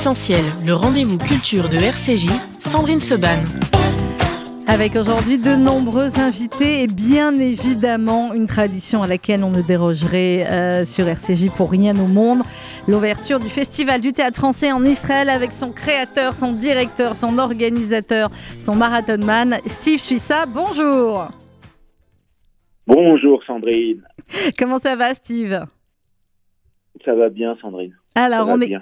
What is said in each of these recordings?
Essentiel, le rendez-vous culture de RCJ, Sandrine Seban. Avec aujourd'hui de nombreux invités et bien évidemment une tradition à laquelle on ne dérogerait euh, sur RCJ pour rien au monde. L'ouverture du Festival du théâtre français en Israël avec son créateur, son directeur, son organisateur, son marathonman, Steve Suissa. Bonjour. Bonjour Sandrine. Comment ça va Steve? Ça va bien Sandrine. Alors, on est,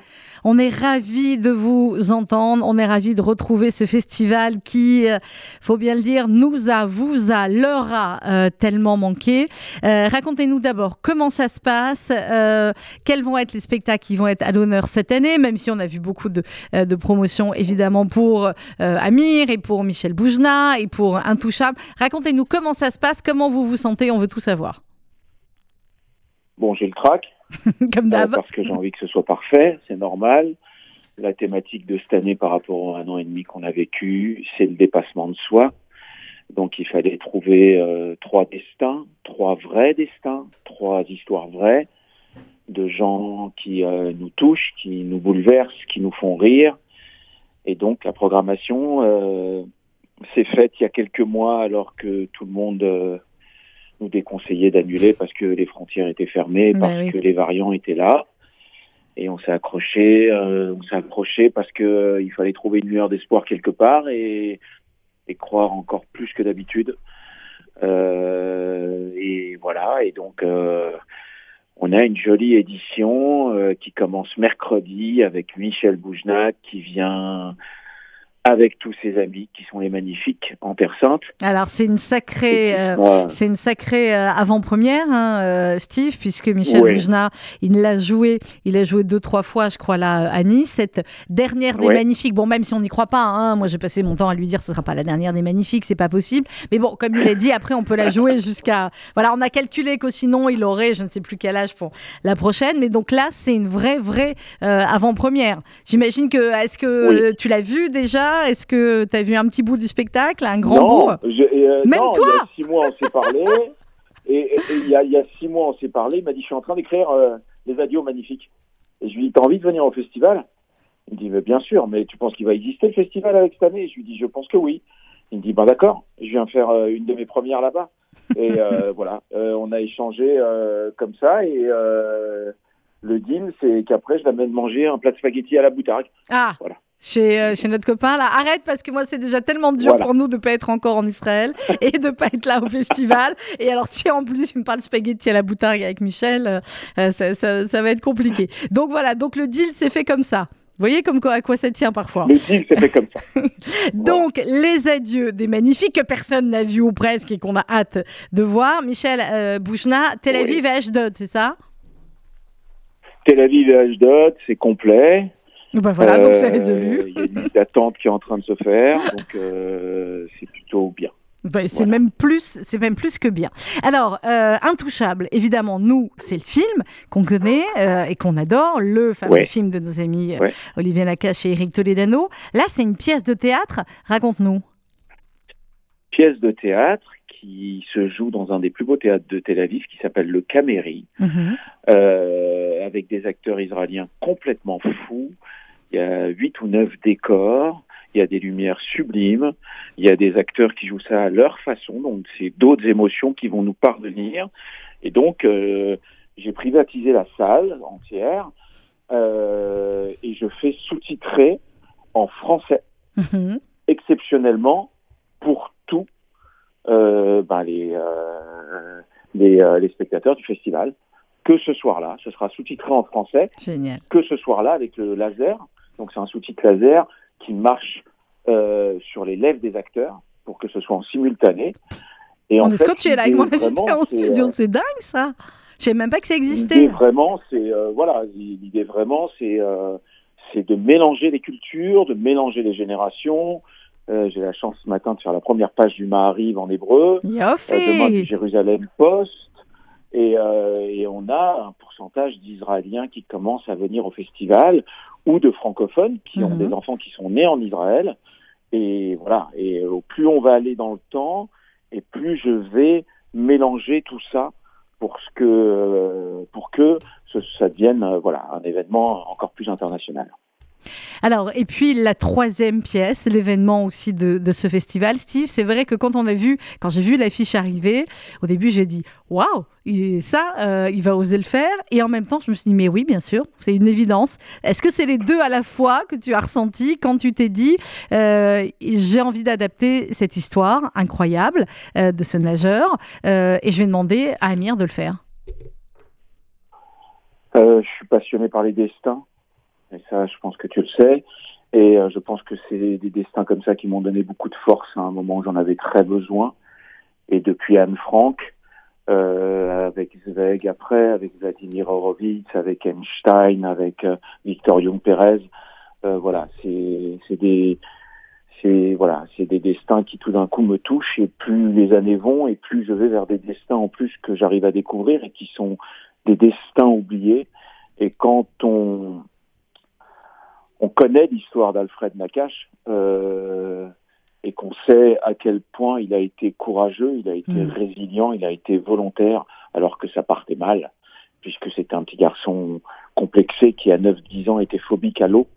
on est ravis de vous entendre. On est ravis de retrouver ce festival qui, euh, faut bien le dire, nous a, vous a, leur a euh, tellement manqué. Euh, racontez-nous d'abord comment ça se passe, quels vont être les spectacles qui vont être à l'honneur cette année, même si on a vu beaucoup de, de promotions évidemment pour Amir et pour Michel Boujna et pour Intouchable. Racontez-nous comment ça se passe, comment vous vous sentez, on veut tout savoir. Bon, j'ai le trac. Comme d'hab. parce que j'ai envie que ce soit parfait, c'est normal. La thématique de cette année par rapport à un an et demi qu'on a vécu, c'est le dépassement de soi. Donc il fallait trouver euh, trois destins, trois vrais destins, trois histoires vraies de gens qui euh, nous touchent, qui nous bouleversent, qui nous font rire. Et donc la programmation euh, s'est faite il y a quelques mois alors que tout le monde nous déconseillait d'annuler parce que les frontières étaient fermées, ben parce que les variants étaient là. Et on s'est accroché, euh, on s'est accroché parce que euh, il fallait trouver une lueur d'espoir quelque part et, et croire encore plus que d'habitude. Euh, et voilà. Et donc, on a une jolie édition qui commence mercredi avec Michel Boujnac qui vient avec tous ses amis qui sont les magnifiques en Terre Sainte. Alors c'est une sacrée, euh, c'est une sacrée euh, avant-première, hein, euh, Steve, puisque Michel oui. il l'a joué, il a joué deux trois fois, je crois là à Nice. Cette dernière des magnifiques, bon même si on n'y croit pas, hein, moi j'ai passé mon temps à lui dire ce sera pas la dernière des magnifiques, c'est pas possible. Mais bon, comme il l'a dit, après on peut la jouer jusqu'à, voilà, on a calculé que sinon il aurait, je ne sais plus quel âge pour la prochaine. Mais donc là c'est une vraie vraie avant-première. J'imagine que, est-ce que tu l'as vu déjà? Est-ce que tu as vu un petit bout du spectacle, un grand bout? euh, Même non, toi Il y a six mois, on s'est parlé. et, il, y a, il, y a, six mois, on s'est parlé. Il m'a dit Je suis en train d'écrire euh, Les Adios Magnifiques. Et je lui ai dit T'as envie de venir au festival? Il me dit mais Bien sûr, mais tu penses qu'il va exister le festival avec cette année? Je lui dis Je pense que oui. Il me dit Ben d'accord, je viens faire euh, une de mes premières là-bas. Et voilà, on a échangé comme ça. Et le deal, c'est qu'après, je l'amène manger un plat de spaghettis à la boutargue. Ah voilà chez, euh, chez notre copain là. Arrête parce que moi c'est déjà tellement dur voilà. pour nous de pas être encore en Israël et de pas être là au festival. Et alors si en plus tu me parles spaghetti à la boutargue avec Michel, euh, ça, ça, ça, va être compliqué. Donc voilà, donc le deal s'est fait comme ça. Vous voyez comme quoi, à quoi ça tient parfois. Le deal s'est fait comme ça. Donc les adieux des magnifiques que personne n'a vu ou presque et qu'on a hâte de voir. Michel euh, Bouchna, Tel Aviv oui. et Ashdod, c'est ça? Tel Aviv et Ashdod, c'est complet. Ben voilà, euh, donc c'est résolu. Il y a une liste d'attente qui est en train de se faire, donc euh, c'est plutôt bien. Ben, c'est voilà. même plus, c'est même plus que bien. Alors, euh, Intouchable, évidemment, nous, c'est le film qu'on connaît euh, et qu'on adore, le fameux ouais. film de nos amis ouais. Olivier Nakache et Eric Toledano. Là, c'est une pièce de théâtre. Raconte-nous. Pièce de théâtre qui se joue dans un des plus beaux théâtres de Tel Aviv, qui s'appelle le Cameri, mm -hmm. euh, avec des acteurs israéliens complètement fous. Il y a huit ou neuf décors, il y a des lumières sublimes, il y a des acteurs qui jouent ça à leur façon, donc c'est d'autres émotions qui vont nous parvenir. Et donc, euh, j'ai privatisé la salle entière euh, et je fais sous-titrer en français, -hmm. exceptionnellement, pour tous euh, ben les, les, les, spectateurs du festival. Que ce soir-là, ce sera sous-titré en français. Génial. Que ce soir-là, avec le laser. Donc c'est un sous-titre laser qui marche euh, sur les lèvres des acteurs pour que ce soit en simultané. Et On en est scotché là avec mon invité en studio, c'est dingue ça. Je savais même pas que ça existait. L'idée vraiment, c'est euh, voilà, l'idée vraiment, c'est c'est de mélanger les cultures, de mélanger les générations. Euh, j'ai la chance ce matin de faire la première page du Mahariv en hébreu. Euh, demain du Jérusalem Post. Et, euh, et, on a un pourcentage d'Israéliens qui commencent à venir au festival ou de francophones qui ont des enfants qui sont nés en Israël. Et voilà. Et plus on va aller dans le temps, et plus je vais mélanger tout ça pour ce que pour que ça devienne voilà un événement encore plus international. Alors, et puis la troisième pièce, l'événement aussi de, ce festival, Steve, c'est vrai que quand on a vu, quand j'ai vu l'affiche arriver, au début j'ai dit waouh, ça, euh, il va oser le faire. Et en même temps, je me suis dit mais oui, bien sûr, c'est une évidence. Est-ce que c'est les deux à la fois que tu as ressenti quand tu t'es dit euh, j'ai envie d'adapter cette histoire incroyable euh, de ce nageur et je vais demander à Amir de le faire? Je suis passionné par les destins. Et ça, je pense que tu le sais. Et euh, je pense que c'est des destins comme ça qui m'ont donné beaucoup de force à un moment où j'en avais très besoin. Et depuis Anne Frank, euh, avec Zweig après, avec Vladimir Horowitz, avec Einstein, avec euh, Victor Young Perez, euh, voilà, c'est des c'est voilà, c'est des destins qui tout d'un coup me touchent et plus les années vont et plus je vais vers des destins en plus que j'arrive à découvrir et qui sont des destins oubliés. Et quand on on connaît l'histoire d'Alfred Nakache euh, et qu'on sait à quel point il a été courageux, il a été mm. résilient, il a été volontaire alors que ça partait mal, puisque c'était un petit garçon complexé qui à 9-10 ans était phobique à l'eau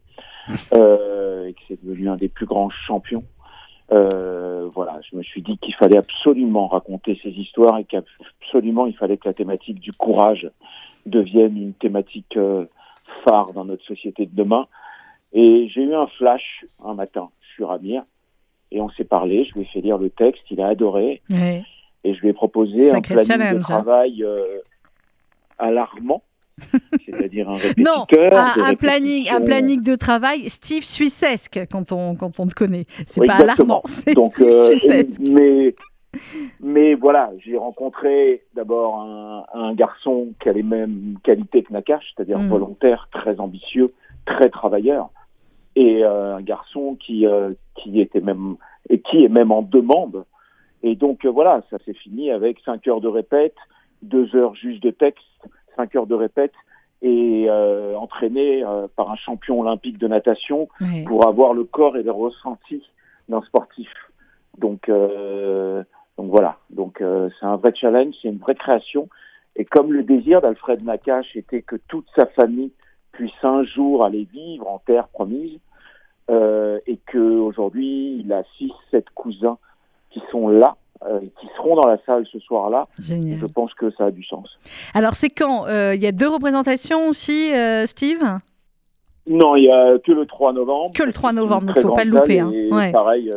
euh, et qui c'est devenu un des plus grands champions. Euh, voilà, je me suis dit qu'il fallait absolument raconter ces histoires et qu'absolument il fallait que la thématique du courage devienne une thématique euh, phare dans notre société de demain. Et j'ai eu un flash un matin sur Amir et on s'est parlé. Je lui ai fait lire le texte, il a adoré. Et je lui ai proposé un planning de hein. travail euh, alarmant. C'est-à-dire un répétiteur. Non, un, planning, un planning de travail Steve Suissesque quand on, quand on te connaît. C'est pas alarmant, c'est Steve euh, Suissesque. Mais, mais voilà, j'ai rencontré d'abord un, un, garçon qui a les mêmes qualités que Nakash, c'est-à-dire mm. volontaire, très ambitieux, très travailleur et euh, un garçon qui euh, qui était même et qui est même en demande. Et donc euh, voilà, ça s'est fini avec cinq heures de répète, deux heures juste de texte, cinq heures de répète et entraîné par un champion olympique de natation pour avoir le corps et le ressenti d'un sportif. Donc donc voilà, donc c'est un vrai challenge, c'est une vraie création. Et comme le désir d'Alfred Nakache était que toute sa famille puisse un jour aller vivre en terre promise, euh, et qu'aujourd'hui, il a six, sept cousins qui sont là euh, qui seront dans la salle ce soir-là. Je pense que ça a du sens. Alors, c'est quand euh, Il y a deux représentations aussi, Steve? Non, il n'y a que le 3 novembre. Que le 3 novembre, donc il ne faut pas le louper. Hein. Pareil,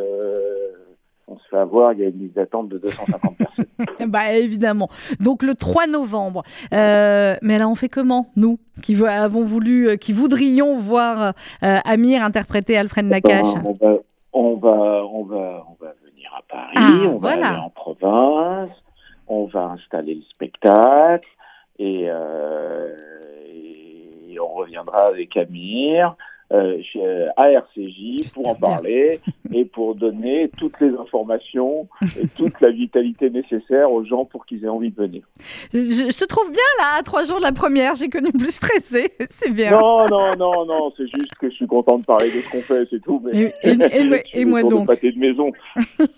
on se fait avoir, il y a une liste d'attente de 250 personnes. bah évidemment. Donc le 3 novembre. Euh, mais là, on fait comment, nous, qui avons voulu, euh, qui voudrions voir euh, Amir interpréter Alfred eh ben, Nakache? on, va, on, va, on, va, on va venir à Paris, ah, on va aller en province, on va installer le spectacle et, et on reviendra avec Amir euh, à RCJ pour en parler et pour donner toutes les informations et toute la vitalité nécessaire aux gens pour qu'ils aient envie de venir. Je, te trouve bien là, à trois jours de la première, j'ai connu plus stressé, c'est bien. Non, non, non, non, c'est juste que je suis content de parler de ce qu'on fait, c'est tout. Mais et, moi donc. De de maison.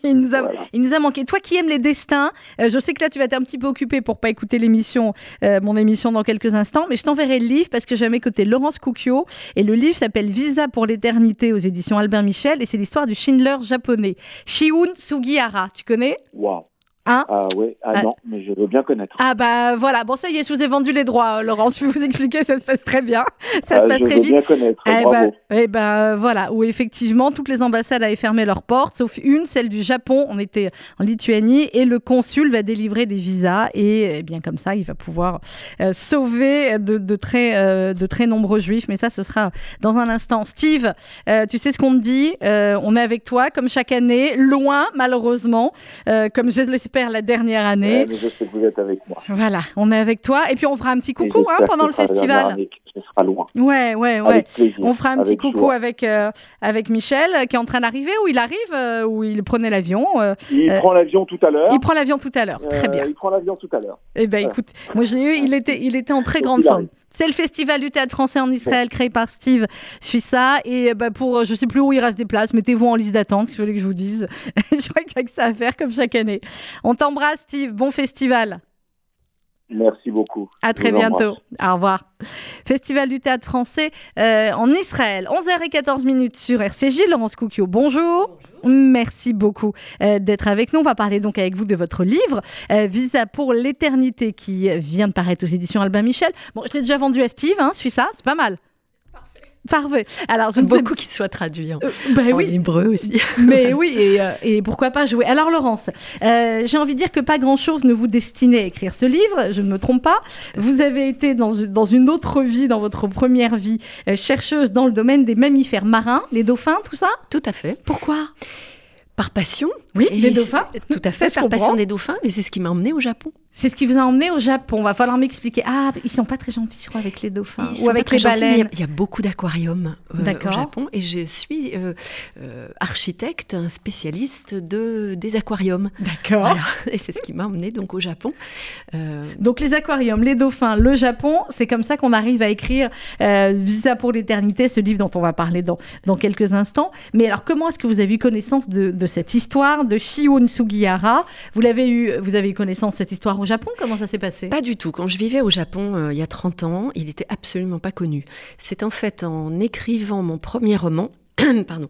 il, nous a, il nous a manqué. Toi qui aimes les destins, euh, je sais que là tu vas être un petit peu occupé pour pas écouter l'émission, euh, mon émission dans quelques instants, mais je t'enverrai le livre parce que j'ai à mes côtés Laurence Coukio et le livre s'appelle Visa pour l'éternité aux éditions Albert Michel et c'est l'histoire du Schindler japonais. Shiun Sugihara, tu connais? Hein ah oui, ah, ah, non, mais je veux bien connaître. Ah bah voilà, bon ça y est, je vous ai vendu les droits, Laurence, je vais vous expliquer, ça se passe très bien, ça se passe très vite. Je veux bien connaître, eh bravo. Bah, eh bah, voilà, où effectivement toutes les ambassades avaient fermé leurs portes, sauf une, celle du Japon, on était en Lituanie, et le consul va délivrer des visas, et, eh bien comme ça, il va pouvoir euh, sauver de, très, euh, de très nombreux juifs, mais ça ce sera dans un instant. Steve, euh, tu sais ce qu'on me dit, on est avec toi comme chaque année, loin malheureusement, comme je l'espère la dernière année. je sais que vous êtes avec moi. Voilà, on est avec toi. Et puis on fera un petit coucou hein, pendant le festival. Ce sera loin. Ouais, ouais, ouais. On fera un petit coucou avec, euh, avec Michel qui est en train d'arriver, ou il arrive, euh, ou il prenait l'avion. Euh, il prend l'avion tout à l'heure. Il prend l'avion tout à l'heure, très bien. Il prend l'avion tout à l'heure. Eh bien, écoute, moi je l'ai eu, il était, il était en très grande forme. C'est le festival du théâtre français en Israël créé par Steve Suissa. Et bah, pour, je sais plus où il reste des places, mettez-vous en liste d'attente, je voulais que je vous dise. je crois qu'il y a que ça à faire comme chaque année. On t'embrasse, Steve. Bon festival. Merci beaucoup. À très bientôt. Au revoir. Festival du théâtre français euh, en Israël. 11h14 minutes sur RCJ. Laurence Coukio, bonjour. Merci beaucoup euh, d'être avec nous. On va parler donc avec vous de votre livre, euh, Visa pour l'éternité, qui vient de paraître aux éditions Albin Michel. Bon, je l'ai déjà vendu à Steve, hein, suis ça, c'est pas mal. Parfait. Alors, je beaucoup qu'il soit traduit en, ben oui. hébreu aussi. Mais oui, et, euh, et, pourquoi pas jouer. Alors, Laurence, euh, j'ai envie de dire que pas grand-chose ne vous destinait à écrire ce livre, je ne me trompe pas. Vous avez été dans, dans une autre vie, dans votre première vie, euh, chercheuse dans le domaine des mammifères marins, les dauphins, tout ça? Tout à fait. Pourquoi? Par passion. Oui, les dauphins. Tout à fait, par passion des dauphins, mais c'est ce qui m'a emmené au Japon. C'est ce qui vous a emmené au Japon. Va falloir m'expliquer. Ah, ils sont pas très gentils, je crois, avec les dauphins ou avec les baleines. Il y, a, beaucoup d'aquariums euh, au Japon et je suis euh, euh, architecte, spécialiste de des aquariums. D'accord. Et c'est ce qui m'a emmené donc au Japon. Donc les aquariums, les dauphins, le Japon, c'est comme ça qu'on arrive à écrire Visa pour l'éternité, ce livre dont on va parler dans dans quelques instants. Mais alors, comment est-ce que vous avez eu connaissance de, de cette histoire de Shion Sugihara? Vous l'avez eu, vous avez eu connaissance de cette histoire au Japon Comment ça s'est passé? Pas du tout. Quand je vivais au Japon euh, il y a 30 ans, il était absolument pas connu. C'est en fait en écrivant mon premier roman, pardon,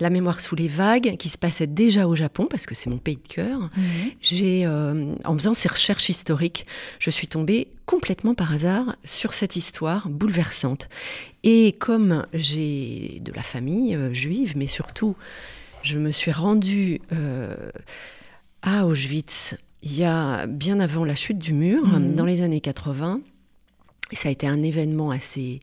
La mémoire sous les vagues, qui se passait déjà au Japon, parce que c'est mon pays de cœur, mhm. j'ai, euh, en faisant ces recherches historiques, je suis tombée complètement par hasard sur cette histoire bouleversante. Et comme j'ai de la famille euh, juive, mais surtout, je me suis rendue à Auschwitz il y a bien avant la chute du mur, mhm. dans les années 80. Et ça a été un événement assez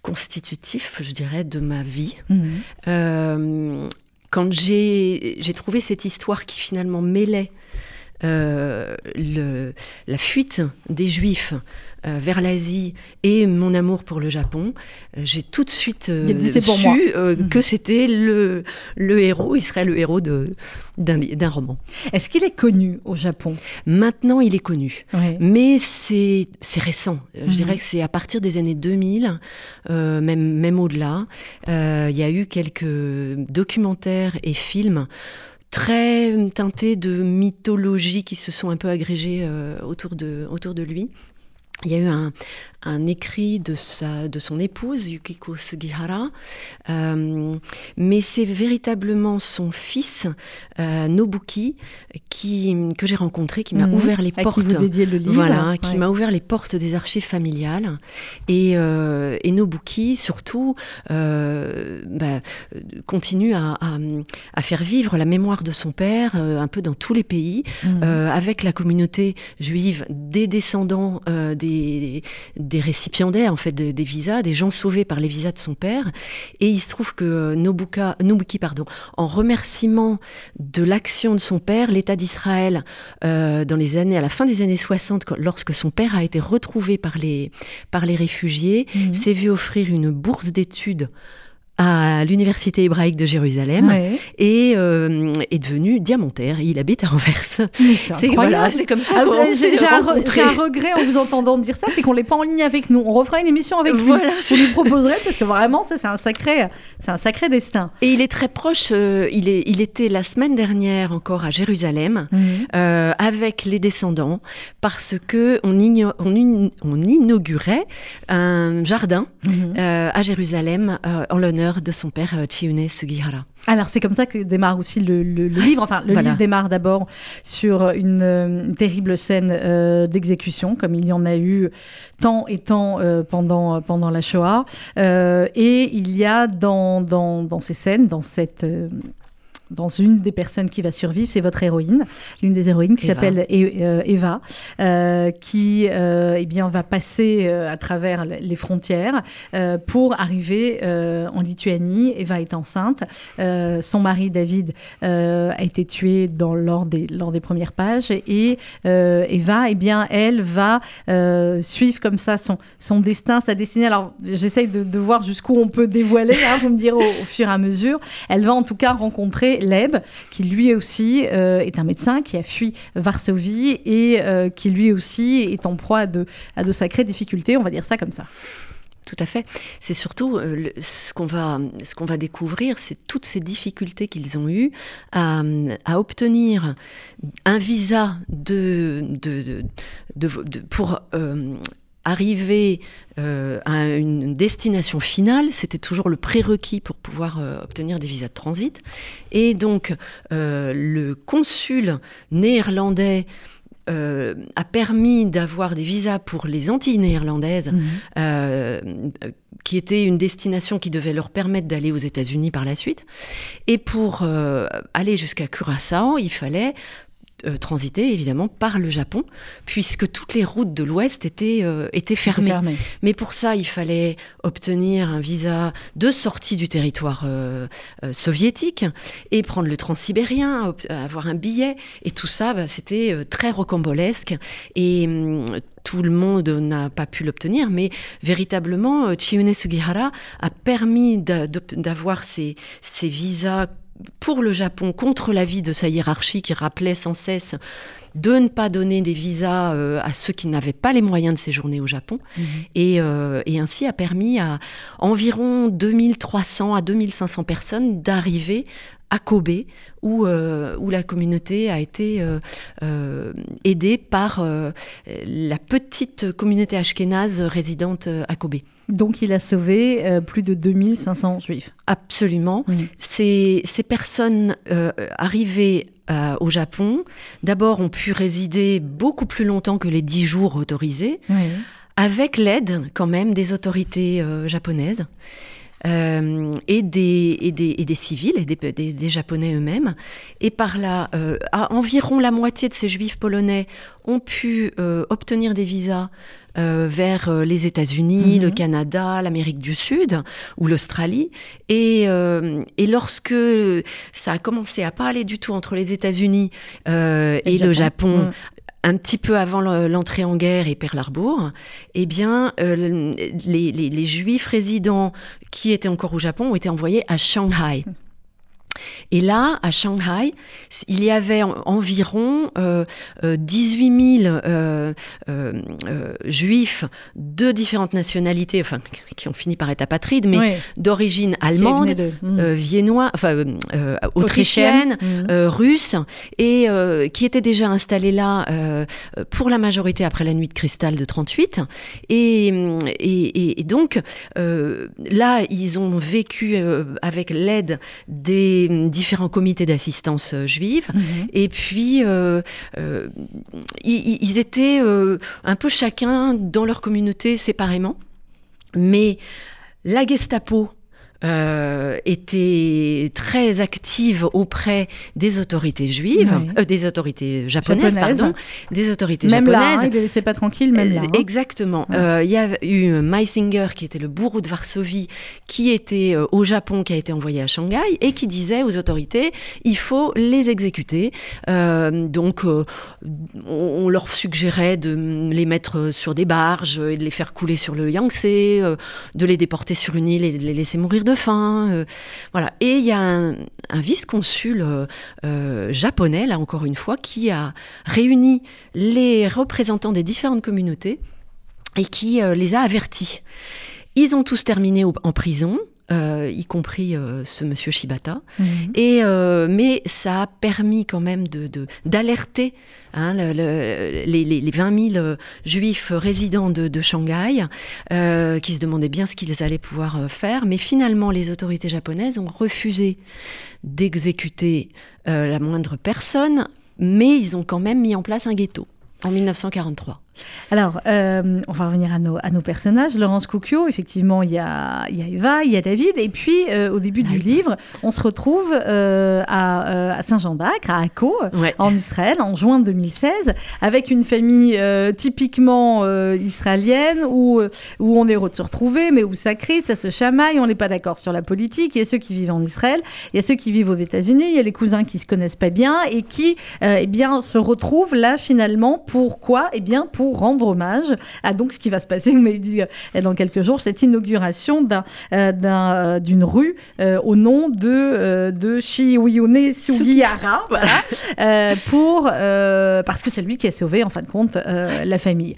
constitutif, je dirais, de ma vie. Mhm. Euh, quand j'ai trouvé cette histoire qui finalement mêlait euh, le, la fuite des Juifs euh, vers l'Asie et mon amour pour le Japon, euh, j'ai tout de suite su mhm. que c'était le, le héros, il serait le héros d'un roman. Est-ce qu'il est connu au Japon? Maintenant, il est connu, mais c'est récent. Je mhm. dirais que c'est à partir des années 2000, même, même au-delà. Il y a eu quelques documentaires et films très teintés de mythologie qui se sont un peu agrégés euh, autour, de, autour de lui. Il y a eu un, un écrit de, sa, de son épouse, Yukiko Sugihara, euh, mais c'est véritablement son fils, euh, Nobuki, qui, que j'ai rencontré, qui m'a mhm. ouvert les portes. Qui vous le livre. Voilà, qui m'a ouvert les portes des archives familiales. Et, euh, et Nobuki, surtout, bah, continue à, à, faire vivre la mémoire de son père un peu dans tous les pays, mhm. avec la communauté juive, des descendants des, des récipiendaires en fait des visas, des gens sauvés par les visas de son père. Et il se trouve que Nobuka, Nobuki, pardon, en remerciement de l'action de son père, l'État d'Israël, euh, dans les années, à la fin des années 60, lorsque son père a été retrouvé par les, par les réfugiés, mmh. s'est vu offrir une bourse d'études à l'université hébraïque de Jérusalem et euh, est devenu diamantaire. Il habite à Anvers. C'est voilà, c'est comme ça. Ah, J'ai un, regret en vous entendant dire ça, c'est qu'on l'est pas en ligne avec nous. On refera une émission avec lui. Voilà, vous lui proposerez parce que vraiment ça c'est un sacré, c'est un sacré destin. Et il est très proche. Euh, il est, il était la semaine dernière encore à Jérusalem mhm. euh, avec les descendants parce que on, on, on inaugurait un jardin mhm. à Jérusalem en l'honneur de son père euh, Chiune Sugihara. Alors c'est comme ça que démarre aussi le, livre. Enfin, le livre démarre d'abord sur une, euh, terrible scène euh, d'exécution, comme il y en a eu tant et tant pendant, pendant la Shoah. et il y a dans, dans, dans ces scènes, dans cette dans une des personnes qui va survivre, c'est votre héroïne, l'une des héroïnes qui s'appelle e-, Eva, euh, qui euh, eh bien, va passer euh, à travers les frontières pour arriver en Lituanie. Eva est enceinte. son mari, David, a été tué dans, lors, des, lors des premières pages. Et Eva, eh bien, elle va suivre comme ça son, son destin, sa destinée. Alors, j'essaye de, voir jusqu'où on peut dévoiler, hein, vous me direz au, au fur et à mesure. Elle va en tout cas rencontrer Leb, qui lui aussi euh, est un médecin qui a fui Varsovie et euh, qui lui aussi est en proie à de, sacrées difficultés, on va dire ça comme ça. Tout à fait. C'est surtout euh, ce qu'on va, ce va découvrir, c'est toutes ces difficultés qu'ils ont eues à, obtenir un visa de, de, pour arriver euh, à une destination finale, c'était toujours le prérequis pour pouvoir obtenir des visas de transit. Et donc, le consul néerlandais euh, a permis d'avoir des visas pour les Antilles néerlandaises, mhm. euh, qui était une destination qui devait leur permettre d'aller aux États-Unis par la suite. Et pour euh, aller jusqu'à Curaçao, il fallait euh, transiter évidemment par le Japon, puisque toutes les routes de l'Ouest étaient, euh, étaient fermées. Mais pour ça, il fallait obtenir un visa de sortie du territoire euh, soviétique et prendre le transsibérien, avoir un billet. Et tout ça, bah, c'était très rocambolesque. Et hum, tout le monde n'a pas pu l'obtenir, mais véritablement, Chiune Sugihara a permis d'avoir ces, ces visas pour le Japon contre l'avis de sa hiérarchie qui rappelait sans cesse de ne pas donner des visas euh, à ceux qui n'avaient pas les moyens de séjourner au Japon. Mhm. Euh, et, ainsi a permis à environ 2300 à 2500 personnes d'arriver à Kobe, où, euh, où la communauté a été aidée par la petite communauté ashkénaze résidente à Kobe. Donc il a sauvé euh, plus de 2500 juifs. Absolument. Ces, personnes euh, arrivées euh, au Japon, d'abord ont pu résider beaucoup plus longtemps que les 10 jours autorisés, avec l'aide quand même des autorités japonaises. Et, des, et, des, civils, et des, des Japonais eux-mêmes. Et par là, environ la moitié de ces juifs polonais ont pu obtenir des visas euh, vers euh, les États-Unis, le mhm. Canada, l'Amérique du Sud ou l'Australie. Et, euh, et, lorsque ça a commencé à pas aller du tout entre les États-Unis et, le Japon, mm. Un petit peu avant l'entrée en guerre et Pearl Harbor, eh bien, les, les, les, Juifs résidents qui étaient encore au Japon ont été envoyés à Shanghai. Et là, à Shanghai, il y avait environ euh, 18 000 euh, euh, euh, juifs de différentes nationalités, enfin, qui ont fini par être apatrides, mais d'origine allemande, hmm. viennoise, enfin, autrichienne, hmm. russe, et qui étaient déjà installés là pour la majorité après la nuit de cristal de 38. Et, et, et donc, là, ils ont vécu avec l'aide des différents comités d'assistance euh, juive. Mhm. Et puis, euh, euh, ils, étaient un peu chacun dans leur communauté séparément. Mais la Gestapo euh, était très active auprès des autorités juives, euh, des autorités japonaises, pardon, des autorités même japonaises. Là, hein, il ne laissait pas tranquille, même là. Hein. Exactement. Euh, il y a eu Meisinger, qui était le bourreau de Varsovie, qui était au Japon, qui a été envoyé à Shanghai, et qui disait aux autorités, il faut les exécuter. donc, on, leur suggérait de les mettre sur des barges et de les faire couler sur le Yangtze, de les déporter sur une île et de les laisser mourir de Euh, voilà. Et il y a un, vice-consul euh, euh, japonais, là encore une fois, qui a réuni les représentants des différentes communautés et qui les a avertis. Ils ont tous terminé en prison. Y compris ce monsieur Shibata. Mhm. Et, mais ça a permis quand même d'alerter Hein, les, 20 000 euh, juifs résidents de, Shanghai, euh, qui se demandaient bien ce qu'ils allaient pouvoir euh, faire. Mais finalement, les autorités japonaises ont refusé d'exécuter la moindre personne, mais ils ont quand même mis en place un ghetto en 1943. Alors, euh, on va revenir à nos, à nos personnages. Laurence Coquio, effectivement, il y a, il y a Eva, il y a David. Et puis, euh, au début du livre, on se retrouve euh, à, à Saint-Jean d'Acre, à Akko, en Israël, en juin 2016, avec une famille typiquement israélienne où, où on est heureux de se retrouver, mais où ça crie, ça se chamaille, on n'est pas d'accord sur la politique. Il y a ceux qui vivent en Israël, il y a ceux qui vivent aux États-Unis, il y a les cousins qui se connaissent pas bien et qui eh bien, se retrouvent là, finalement, pourquoi? Eh bien, pour pour rendre hommage à donc ce qui va se passer, dit dans quelques jours, cette inauguration d'une rue au nom de, de Shiwiyune Sugihara, voilà, pour, parce que c'est lui qui a sauvé en fin de compte la famille.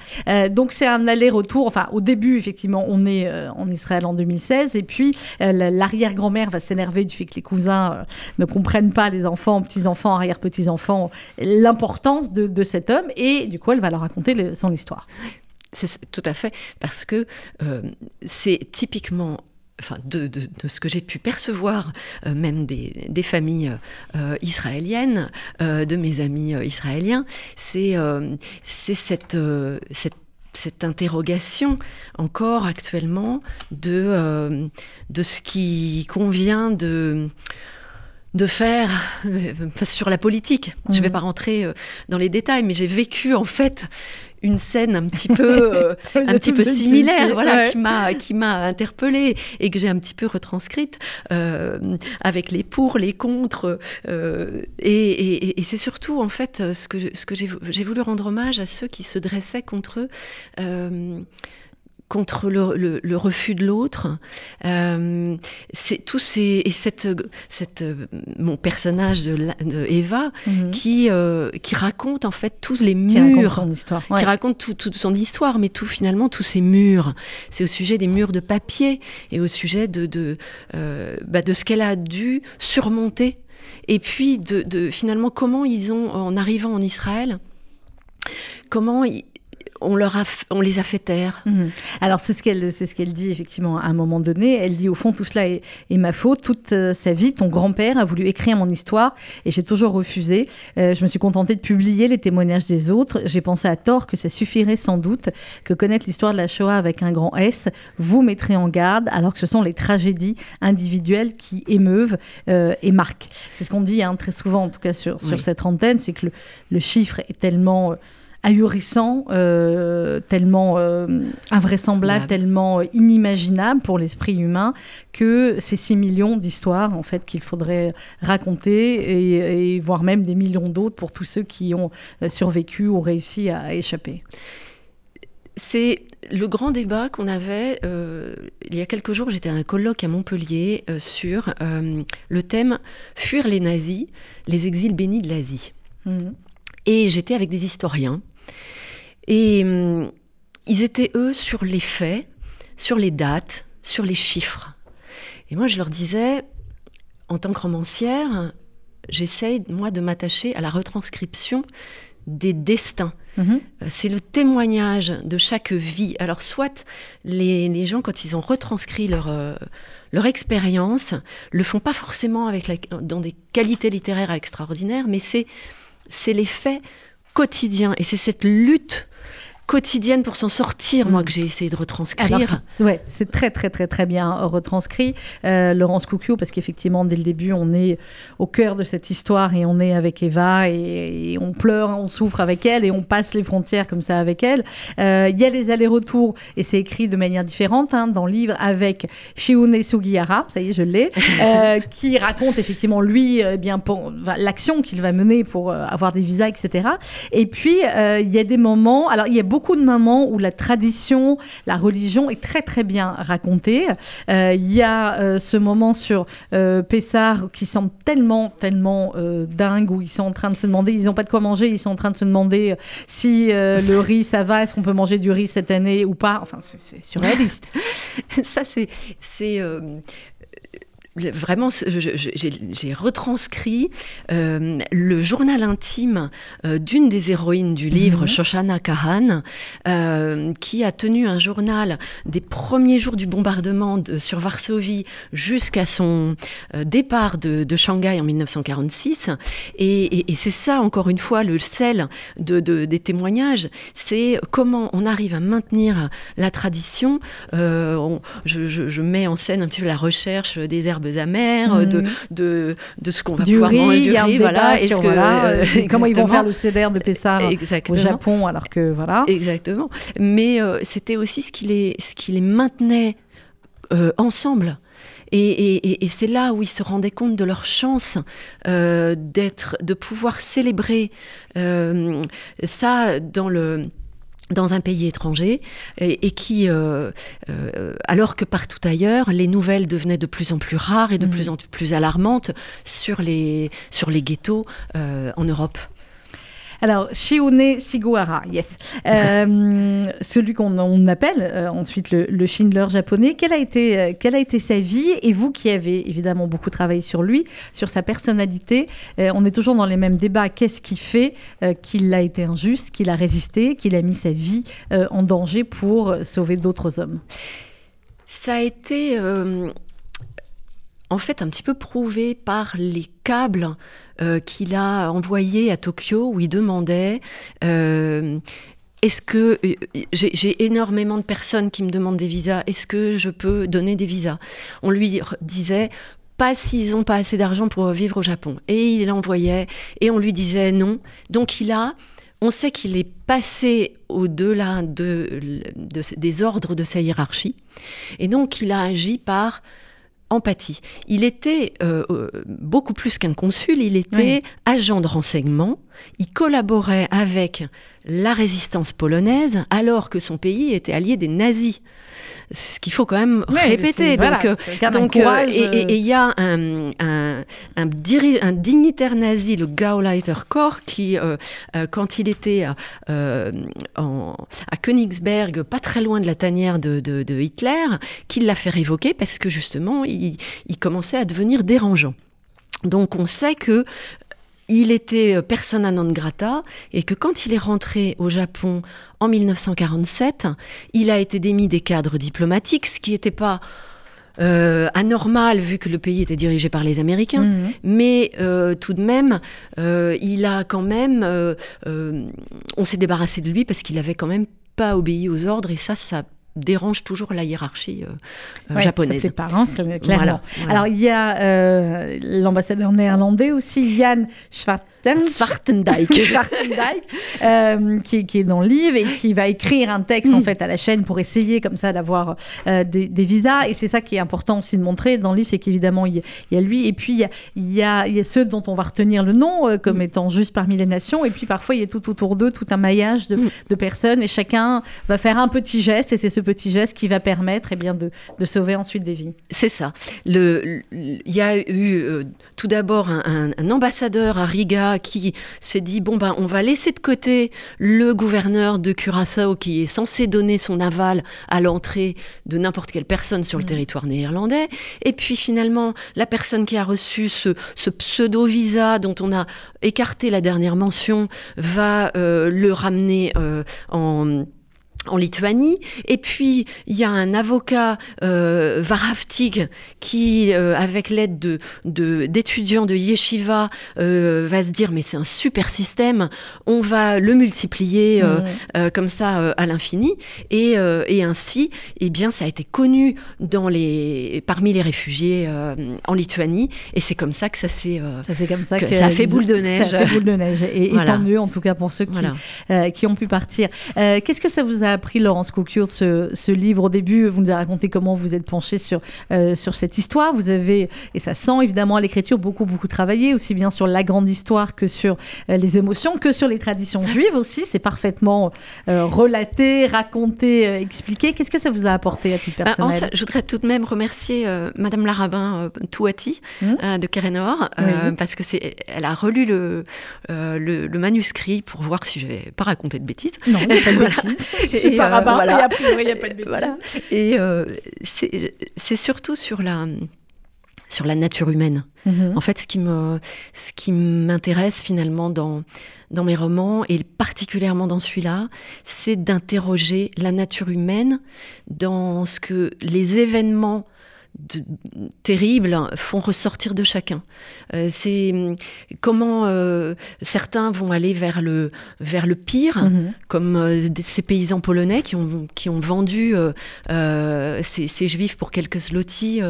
donc c'est un aller-retour, enfin au début effectivement on est en Israël en 2016 et puis l'arrière-grand-mère va s'énerver du fait que les cousins ne comprennent pas les enfants, petits-enfants, arrière-petits-enfants, l'importance de, cet homme, et du coup, elle va leur raconter son histoire. C'est tout à fait, parce que euh, c'est typiquement Enfin, de, ce que j'ai pu percevoir, euh, même des, familles euh, israéliennes, de mes amis israéliens, c'est cette, cette, cette, interrogation encore actuellement de, de ce qui convient de de faire sur la politique. Je ne vais mhm. pas rentrer euh, dans les détails, mais j'ai vécu en fait une scène un petit peu, euh, un petit peu similaire, voilà, qui m'a qui m'a interpellée et que j'ai un petit peu retranscrite euh, avec les pour, les contre, et, c'est surtout en fait ce que ce que j'ai voulu rendre hommage à ceux qui se dressaient contre eux contre le, refus de l'autre. Euh, c'est tous ces et cette, cette mon personnage de, Eva mhm. qui euh, qui raconte en fait tous les murs, qui raconte son histoire, qui raconte toute son histoire, mais tout finalement tous ces murs. C'est au sujet des murs de papier et au sujet de de, euh, bah, de ce qu'elle a dû surmonter. Et puis de, de finalement comment ils ont en arrivant en Israël comment ils, on, leur a, on les a fait taire. Mhm. Alors c'est ce qu'elle c'est ce qu'elle dit effectivement à un moment donné. Elle dit au fond tout cela est, ma faute. Toute euh, sa vie, ton grand-père a voulu écrire mon histoire et j'ai toujours refusé. Euh, je me suis contentée de publier les témoignages des autres. J'ai pensé à tort que ça suffirait sans doute, que connaître l'histoire de la Shoah avec un grand S vous mettrait en garde, alors que ce sont les tragédies individuelles qui émeuvent euh, et marquent. C'est ce qu'on dit hein, très souvent, en tout cas sur, sur cette antenne, c'est que le, le, chiffre est tellement ahurissant, euh, tellement euh, invraisemblable, tellement euh, inimaginable pour l'esprit humain que ces 6 millions d'histoires en fait qu'il faudrait raconter et, voire même des millions d'autres pour tous ceux qui ont survécu ou réussi à, échapper. C'est le grand débat qu'on avait il y a quelques jours. J'étais à un colloque à Montpellier sur le thème Fuir les nazis, les exils bénis de l'Asie. Mmh. Et j'étais avec des historiens et hum, ils étaient, eux, sur les faits, sur les dates, sur les chiffres. Et moi, je leur disais, en tant que romancière, j'essaye, moi, de m'attacher à la retranscription des destins. Mhm. Euh, c'est le témoignage de chaque vie. Alors, soit les, gens, quand ils ont retranscrit leur, euh, leur expérience, le font pas forcément avec dans des qualités littéraires extraordinaires, mais c'est, c'est les faits quotidiens. Et c'est cette lutte quotidienne pour s'en sortir, moi, mm. que j'ai essayé de retranscrire. ouais, c'est très, très, très, très bien retranscrit. Euh, Laurence Coucou, parce qu'effectivement, dès le début, on est au cœur de cette histoire et on est avec Eva et, on pleure, on souffre avec elle et on passe les frontières comme ça avec elle. Euh, il y a les allers-retours et c'est écrit de manière différente hein, dans le livre avec Shiune Sugihara, ça y est, je l'ai, euh, qui raconte effectivement lui, eh bien, l'action qu'il va mener pour avoir des visas, etc. Et puis, il y a des moments, alors il y a beaucoup de moments où la tradition, la religion est très très bien racontée. Euh, il y a euh, ce moment sur euh, Pessard qui semble tellement tellement dingue où ils sont en train de se demander, ils n'ont pas de quoi manger, ils sont en train de se demander si le riz ça va, est-ce qu'on peut manger du riz cette année ou pas. Enfin, c'est surréaliste. ça c'est vraiment, j'ai retranscrit euh, le journal intime euh, d'une des héroïnes du livre, mhm. Shoshana Kahan, euh, qui a tenu un journal des premiers jours du bombardement de, sur Varsovie jusqu'à son départ de, de, Shanghai en 1946. Et, et, c'est ça, encore une fois, le sel de, de des témoignages, c'est comment on arrive à maintenir la tradition. je, je, je, mets en scène un petit peu la recherche des herbes amères, de, mhm. de, de, ce qu'on va pouvoir manger, du riz, voilà. Que, euh, comment ils vont faire le CDR de Pessar au Japon, alors que voilà. Exactement. Mais euh, c'était aussi ce qui les, ce qui les maintenait euh, ensemble. Et, et, et c'est là où ils se rendaient compte de leur chance d'être, de pouvoir célébrer ça dans le dans un pays étranger et, qui, euh, euh, alors que partout ailleurs, les nouvelles devenaient de plus en plus rares et de mmh. plus en plus alarmantes sur les, sur les ghettos euh, en Europe. Alors, Shione Siguara, yes. Euh, celui qu'on appelle euh, ensuite le, Schindler japonais. Quelle a, été, euh, quelle a été sa vie? Et vous qui avez évidemment beaucoup travaillé sur lui, sur sa personnalité, on est toujours dans les mêmes débats. Qu'est-ce qui fait qu'il a été injuste, qu'il a résisté, qu'il a mis sa vie en danger pour sauver d'autres hommes? Ça a été en fait un petit peu prouvé par les câbles euh, qu'il a envoyés à Tokyo où il demandait euh, est-ce que euh, j'ai énormément de personnes qui me demandent des visas Est-ce que je peux donner des visas? On lui disait pas s'ils n'ont pas assez d'argent pour vivre au Japon. Et il envoyait et on lui disait non. Donc il a, on sait qu'il est passé au-delà de, des ordres de sa hiérarchie. Et donc il a agi par empathie. Il était euh, euh, beaucoup plus qu'un consul, il était agent de renseignement, il collaborait avec la résistance polonaise alors que son pays était allié des nazis ce qu'il faut quand même répéter. donc, euh, donc euh, et il y a un, un, un, un, dignitaire nazi, le Gauleiter Korps, qui, euh, quand il était en, à Königsberg, pas très loin de la tanière de, de, Hitler, qui l'a fait révoquer parce que justement, il, il commençait à devenir dérangeant. Donc on sait que il était persona non grata et que quand il est rentré au Japon en 1947, il a été démis des cadres diplomatiques, ce qui n'était pas euh, anormal vu que le pays était dirigé par les Américains, mhm. mais euh, tout de même, euh, il a quand même, on s'est débarrassé de lui parce qu'il avait quand même pas obéi aux ordres et ça, ça dérange toujours la hiérarchie euh, japonaise. C'est parents, clairement. Alors il y a l'ambassadeur néerlandais aussi, Jan Schwartz Zwartendijk, euh, qui, qui, est dans le livre et qui va écrire un texte en mm. fait à la chaîne pour essayer comme ça d'avoir euh, des, visas. Et c'est ça qui est important aussi de montrer dans le livre, c'est qu'évidemment il, y a lui et puis il y a, il y a, ceux dont on va retenir le nom euh, comme mm. étant juste parmi les nations. Et puis parfois il y a tout autour d'eux tout un maillage de, mm. de, personnes et chacun va faire un petit geste et c'est ce petit geste qui va permettre eh bien, de, de sauver ensuite des vies. C'est ça. Il y a eu tout d'abord un, un ambassadeur à Riga qui s'est dit bon ben on va laisser de côté le gouverneur de Curaçao qui est censé donner son aval à l'entrée de n'importe quelle personne sur le mm. territoire néerlandais et puis finalement la personne qui a reçu ce, pseudo visa dont on a écarté la dernière mention va euh, le ramener euh, en en Lituanie. Et puis, il y a un avocat, euh, Varaftig, qui, euh, avec l'aide de, d'étudiants de, Yeshiva, euh, va se dire, mais c'est un super système, on va le multiplier mmh. comme ça à l'infini. Et, et, ainsi, eh bien, ça a été connu dans les, parmi les réfugiés en Lituanie. Et c'est comme ça que ça s'est... ça, comme ça, que, ça a fait boule de neige. Ça a fait boule de neige. Et, tant mieux, en tout cas, pour ceux qui, qui ont pu partir. Qu'est-ce que ça vous a appris, Laurence Coucure, ce, ce, livre Au début, vous nous avez raconté comment vous êtes penché sur, euh, sur cette histoire. Vous avez, et ça sent évidemment à l'écriture, beaucoup, beaucoup travaillé, aussi bien sur la grande histoire que sur euh, les émotions, que sur les traditions juives aussi. C'est parfaitement euh, relaté, raconté, expliqué. Qu'est-ce que ça vous a apporté à titre bah, personnel Je voudrais tout de même remercier Madame Larabin Touati mmh. de Kerenor, parce que c'est, elle a relu le, le, manuscrit pour voir si je n'avais pas raconté de bêtises. Non, pas de bêtises. Et, euh, voilà. il n'y a pas de Voilà. Et euh, c'est surtout sur la sur la nature humaine. Mhm. En fait, ce qui me, ce qui m'intéresse finalement dans dans mes romans et particulièrement dans celui-là, c'est d'interroger la nature humaine dans ce que les événements terribles font ressortir de chacun. Euh, c'est hum, comment euh, certains vont aller vers le, vers le pire, mhm. comme euh, ces paysans polonais qui ont, qui ont vendu ces, ces, juifs pour quelques zloty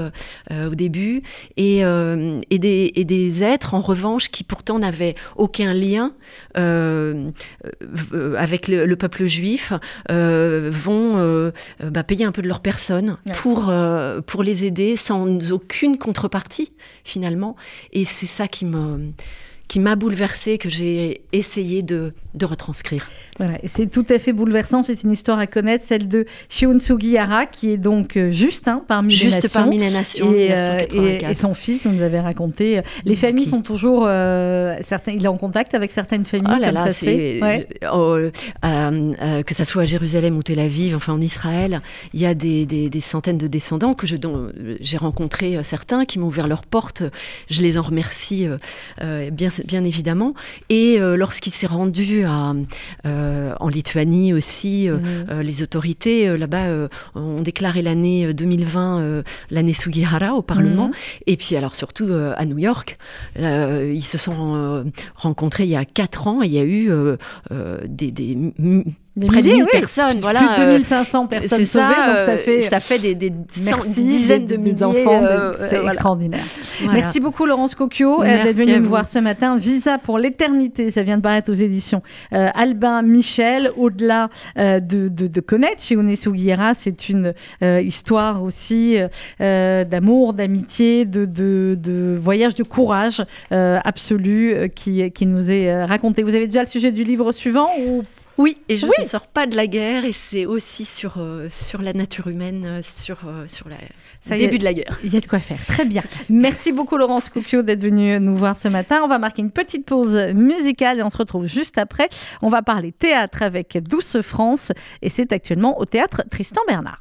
au début, et, et, des, et, des, êtres en revanche qui pourtant n'avaient aucun lien avec le, peuple juif, vont bah, payer un peu de leur personne pour, pour les aider sans aucune contrepartie finalement. Et c'est ça qui qui m'a bouleversée, que j'ai essayé de, de retranscrire. Voilà, c'est tout à fait bouleversant. C'est une histoire à connaître, celle de Shion Sugihara, qui est donc euh, juste hein, parmi les nations. parmi les nations. Et, et, son fils, vous nous avez raconté. Les familles sont toujours. certains, il est en contact avec certaines familles, oh comme ça se fait. Oh, que ça soit à Jérusalem ou Tel Aviv, enfin en Israël, il y a des, des, des centaines de descendants que je, dont j'ai rencontré certains qui m'ont ouvert leurs portes. Je les en remercie bien, bien évidemment. Et lorsqu'il s'est rendu à, en Lituanie aussi, mmh. les autorités là-bas ont déclaré l'année 2020 l'année Sugihara au Parlement. Mmh. Et puis alors surtout à New York, ils se sont rencontrés il y a quatre ans et il y a eu des, des des près milliers, de 1000 personnes, voilà. Plus de 2500 personnes sauvées, ça, donc ça fait, ça fait des, des dizaines de milliers d'enfants. Euh, c'est euh, extraordinaire. Voilà. Merci beaucoup Laurence Cocchio euh, d'être venue nous voir ce matin. Visa pour l'éternité, ça vient de paraître aux éditions euh, Albin Michel. Au-delà euh, de, de, de, connaître chez Sugiera, c'est une histoire aussi d'amour, d'amitié, de, de, de, voyage de courage absolu qui, qui nous est raconté. Vous avez déjà le sujet du livre suivant ou oui, et je ne sors pas de la guerre, et c'est aussi sur, euh, sur la nature humaine, euh, sur, euh, sur le début de la guerre. Il y a de quoi faire. Très bien. Merci beaucoup, Laurence Coupio, d'être venue nous voir ce matin. On va marquer une petite pause musicale et on se retrouve juste après. On va parler théâtre avec Douce France, et c'est actuellement au théâtre Tristan Bernard.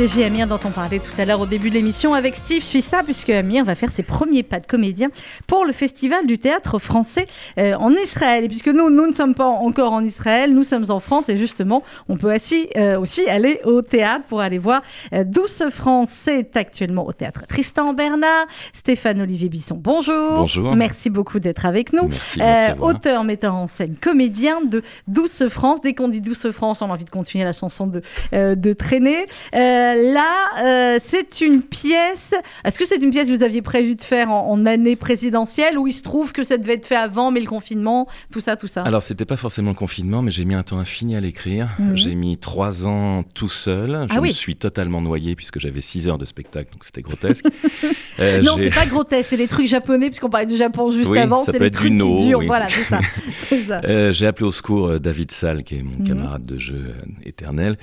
RCJ, Amir dont on parlait tout à l'heure au début de l'émission avec Steve ça puisque Amir va faire ses premiers pas de comédien pour le Festival du théâtre français euh, en Israël. Et puisque nous, nous ne sommes pas encore en Israël, nous sommes en France et justement, on peut aussi, euh, aussi aller au théâtre pour aller voir euh, Douce France. C'est actuellement au théâtre Tristan Bernard, Stéphane Olivier Bisson. Bonjour. Bonjour. Merci beaucoup d'être avec nous. Merci, auteur, metteur en scène, comédien de Douce France. Dès qu'on dit Douce France, on a envie de continuer la chanson de, de traîner. Euh, là, euh, c'est une pièce. Est-ce que c'est une pièce que vous aviez prévu de faire en, année présidentielle ou il se trouve que ça devait être fait avant, mais le confinement, tout ça, tout ça Alors, c'était pas forcément le confinement, mais j'ai mis un temps infini à l'écrire. Mhm. J'ai mis trois ans tout seul. Je ah me suis totalement noyé puisque j'avais six heures de spectacle, donc c'était grotesque. euh, non, c'est pas grotesque, c'est les trucs japonais, puisqu'on parlait du Japon juste avant, c'est les trucs qui durent. Voilà, c'est ça. Euh, j'ai appelé au secours David Salle, qui est mon mhm. camarade de jeu éternel.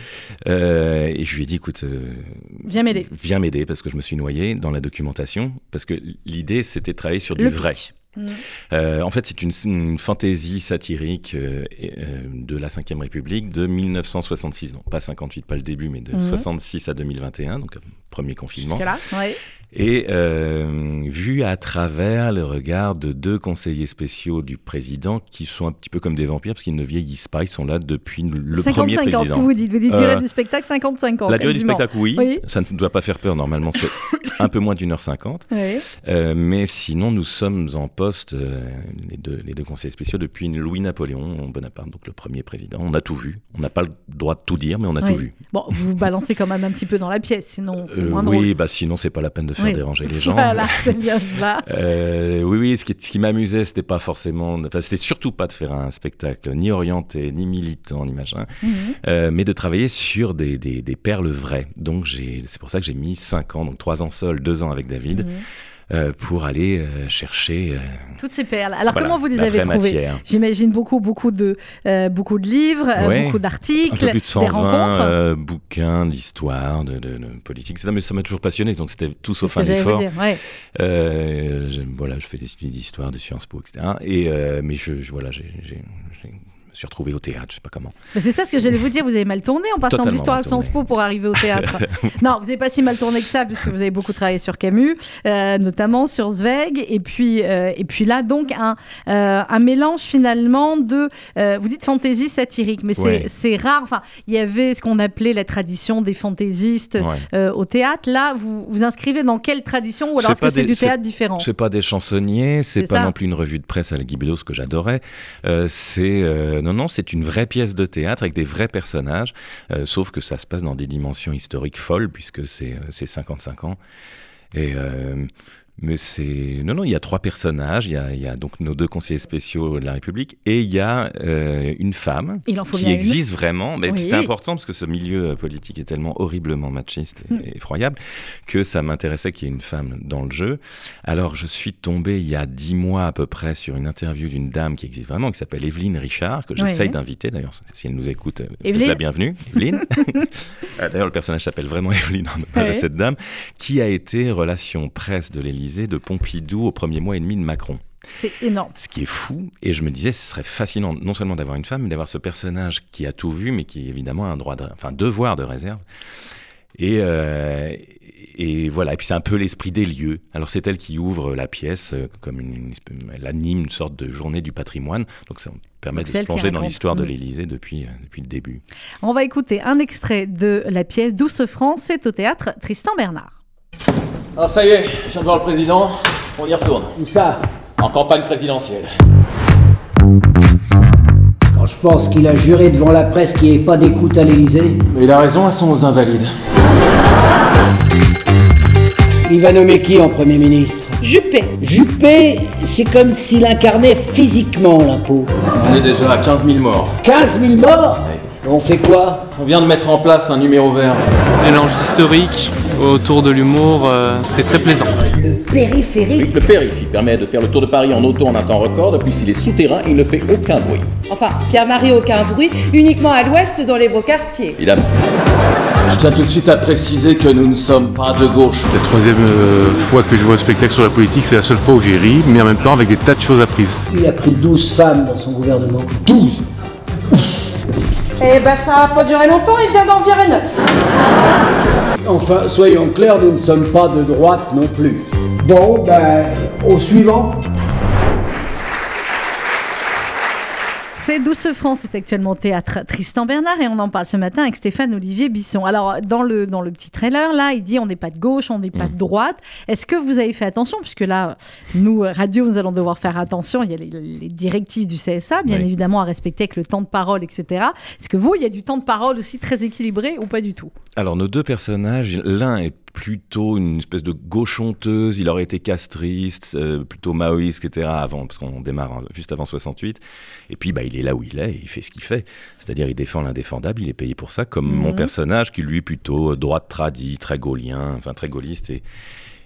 Euh, et je lui ai dit, écoute, euh, viens m'aider. Viens m'aider parce que je me suis noyé dans la documentation. Parce que l'idée, c'était de travailler sur du vrai. Euh, en fait, c'est une, fantaisie satirique de la Ve République de 1966. Non, pas 58, pas le début, mais de 66 mm. à 2021, donc premier confinement. Là, ouais et euh, vu à travers le regard de deux conseillers spéciaux du président qui sont un petit peu comme des vampires parce qu'ils ne vieillissent pas, ils sont là depuis le premier président. 55 ans, ce que vous dites, vous dites durée euh, du spectacle 55 ans. La durée du spectacle, oui, ça ne doit pas faire peur normalement, c'est un peu moins d'une heure cinquante. Euh, mais sinon, nous sommes en poste, les, deux, les deux conseillers spéciaux, depuis Louis-Napoléon Bonaparte, donc le premier président. On a tout vu. On n'a pas le droit de tout dire, mais on a tout vu. Bon, vous vous balancez quand même un petit peu dans la pièce, sinon c'est moins drôle. Oui, bah sinon c'est pas la peine de faire déranger les gens. Voilà, c'est bien cela. Euh, oui, oui, ce qui, ce qui m'amusait, c'était pas forcément, enfin, c'était surtout pas de faire un spectacle ni orienté, ni militant, ni machin, mhm. euh, mais de travailler sur des, des, des perles vraies. Donc, c'est pour ça que j'ai mis 5 ans, donc 3 ans seul, 2 ans avec David. Mhm. Euh, pour aller euh, chercher euh, toutes ces perles. Alors comment vous les avez trouvées J'imagine beaucoup, beaucoup de, beaucoup de livres, beaucoup d'articles, des rencontres, bouquins d'histoire, de, de, politique. Ça, mais ça m'a toujours passionné, donc c'était tout sauf un effort. Ouais. voilà, je fais des études d'histoire, de Sciences Po, etc. Et mais je, je voilà, j'ai suis retrouvé au théâtre, je sais pas comment. C'est ça ce que j'allais vous dire, vous avez mal tourné en passant d'histoire à Sciences Po pour arriver au théâtre. non, vous n'avez pas si mal tourné que ça, puisque vous avez beaucoup travaillé sur Camus, euh, notamment sur Zweig, et puis, euh, et puis là, donc, un, euh, un mélange finalement de, vous dites fantaisie satirique, mais c'est rare, enfin, il y avait ce qu'on appelait la tradition des fantaisistes au théâtre, là, vous vous inscrivez dans quelle tradition, ou alors est-ce que c'est du théâtre différent? C'est pas des chansonniers, c'est pas non plus une revue de presse à la Guy ce que j'adorais, c'est non, non, c'est une vraie pièce de théâtre avec des vrais personnages, euh, sauf que ça se passe dans des dimensions historiques folles, puisque c'est 55 euh, ans. Et euh, mais c'est non non, il y a trois personnages. Il y a, il y a, donc nos deux conseillers spéciaux de la République et il y a euh, une femme qui existe vraiment. Mais c'était important parce que ce milieu politique est tellement horriblement machiste et, hmm. effroyable que ça m'intéressait qu'il y ait une femme dans le jeu. Alors je suis tombé il y a dix mois à peu près sur une interview d'une dame qui existe vraiment qui s'appelle Evelyne Richard que j'essaye d'inviter d'ailleurs si elle nous écoute. Vous êtes la bienvenue, Evelyne. Euh, d'ailleurs le personnage s'appelle vraiment Evelyne, cette dame qui a été relation presse de l'Élysée de Pompidou au premier mois et demi de Macron. C'est énorme. Ce qui est fou. Et je me disais, ce serait fascinant non seulement d'avoir une femme, mais d'avoir ce personnage qui a tout vu, mais qui évidemment a un droit, de, enfin, devoir de réserve. Et, euh, et voilà. Et puis c'est un peu l'esprit des lieux. Alors c'est elle qui ouvre la pièce euh, comme une, elle anime une sorte de journée du patrimoine. Donc ça permet de se plonger dans l'histoire de mm. l'Élysée depuis euh, depuis le début. On va écouter un extrait de la pièce Douce France. C'est au théâtre Tristan Bernard. Ah ça y est, je viens de voir le président, on y retourne. Où ça? En campagne présidentielle. Quand je pense qu'il a juré devant la presse qu'il n'y ait pas d'écoute à l'Élysée. Mais il a raison, elles sont aux invalides. Il va nommer qui en Premier ministre? Juppé. Juppé, c'est comme s'il incarnait physiquement l'impôt. On est déjà à 15 000 morts. 15 000 morts? On fait quoi? On vient de mettre en place un numéro vert. Mélange historique, autour de l'humour, euh, c'était très plaisant. Le périphérique Le périph', il permet de faire le tour de Paris en auto en un temps record, puis s'il est souterrain, il ne fait aucun bruit. Enfin, Pierre-Marie, aucun bruit, uniquement à l'ouest dans les beaux quartiers. Évidemment. Je tiens tout de suite à préciser que nous ne sommes pas de gauche. La troisième euh, fois que je vois un spectacle sur la politique, c'est la seule fois où j'ai ri, mais en même temps avec des tas de choses apprises. Il a pris 12 femmes dans son gouvernement. 12 Eh ben ça a pas duré longtemps, il vient d'en virer neuf. Enfin, soyons clairs, nous ne sommes pas de droite non plus. Bon, ben, au suivant. C'est Douce France, c'est actuellement théâtre Tristan Bernard et on en parle ce matin avec Stéphane Olivier Bisson. Alors, dans le, dans le petit trailer, là, il dit on n'est pas de gauche, on n'est pas de mm. droite. Est-ce que vous avez fait attention? Puisque là, nous, radio, nous allons devoir faire attention. Il y a les, directives du CSA, bien évidemment, à respecter avec le temps de parole, etc. Est-ce que vous, il y a du temps de parole aussi très équilibré ou pas du tout? Alors, nos deux personnages, l'un est plutôt une espèce de gauchonteuse, il aurait été castriste, euh, plutôt maoïste, etc. avant, parce qu'on démarre hein, juste avant 68. Et puis, bah, il est là où il est, il fait ce qu'il fait. C'est-à-dire, il défend l'indéfendable, il est payé pour ça, comme mon mhm. personnage, qui lui, plutôt droite tradie, très gaulien, enfin très gaulliste. Et,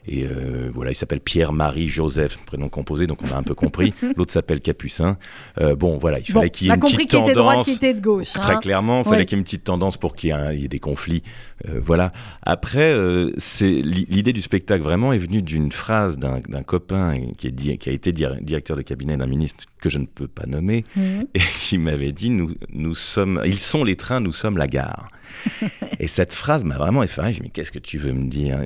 et euh, voilà, il s'appelle Pierre-Marie Joseph, prénom composé, donc on a un peu compris. L'autre s'appelle Capucin. Euh, bon, voilà, il fallait qu'il y ait une petite tendance. de droite, Très hein. clairement, il fallait qu'il y ait une petite tendance pour qu'il y, ait des conflits. Euh, voilà. Après, c'est l'idée du spectacle vraiment est venue d'une phrase d'un copain qui, est, qui, a été directeur de cabinet d'un ministre que je ne peux pas nommer mhm. et qui m'avait dit nous, nous sommes, ils sont les trains, nous sommes la gare. et cette phrase m'a vraiment effaré. Je me dis, mais qu'est-ce que tu veux me dire?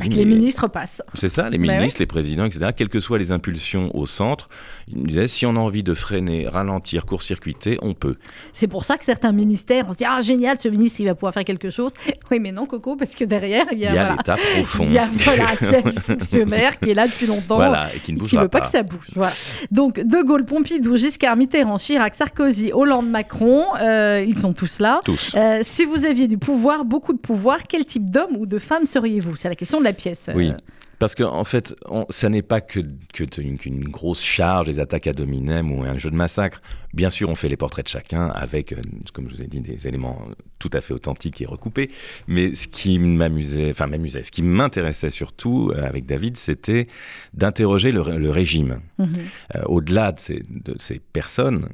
Les ministres C'est ça, les bah ministres, les présidents, etc. Quelles que soient les impulsions au centre, il me disait, si on a envie de freiner, ralentir, court-circuiter, on peut. C'est pour ça que certains ministères, on se dit, ah génial, ce ministre, il va pouvoir faire quelque chose. Oui, mais non, Coco, parce que derrière, il y a, a l'étape profond. Il y a, du fonctionnaire qui est là depuis longtemps. Voilà, et qui ne bouge veut pas, que ça bouge. Voilà. Donc, De Gaulle, Pompidou, Giscard, Mitterrand, Chirac, Sarkozy, Hollande, Macron, euh, ils sont tous là. Tous. Euh, si vous aviez du pouvoir, beaucoup de pouvoir, quel type d'homme ou de femme seriez-vous? C'est la question de la pièce. Oui. Euh. Parce qu'en en fait, ça n'est pas que, qu'une grosse charge, des attaques à dominem ou un jeu de massacre. Bien sûr, on fait les portraits de chacun avec, comme je vous ai dit, des éléments tout à fait authentiques et recoupés. Mais ce qui m'amusait, enfin m'amusait, ce qui m'intéressait surtout avec David, c'était d'interroger le, régime. Mm-hmm. au-delà de ces, de ces personnes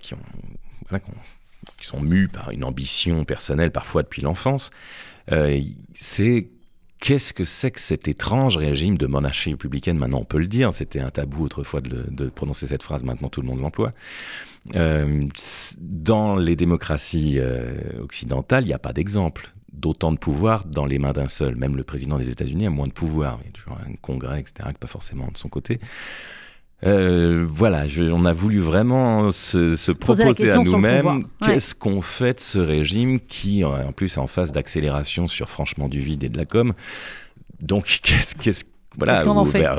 qui ont, voilà, qui sont mus par une ambition personnelle, parfois depuis l'enfance, euh, c'est qu'est-ce que c'est que cet étrange régime de monarchie républicaine? Maintenant, on peut le dire, c'était un tabou autrefois de, prononcer cette phrase, maintenant tout le monde l'emploie. Euh, dans les démocraties euh, occidentales, il n'y a pas d'exemple d'autant de pouvoir dans les mains d'un seul. Même le président des États-Unis a moins de pouvoir. Il y a toujours un congrès, etc., que pas forcément de son côté. Euh, voilà, on a voulu vraiment se, proposer à nous-mêmes qu'est-ce qu'on fait de ce régime qui, en plus, est en phase d'accélération sur franchement du vide et de la com. Donc, qu'est-ce voilà,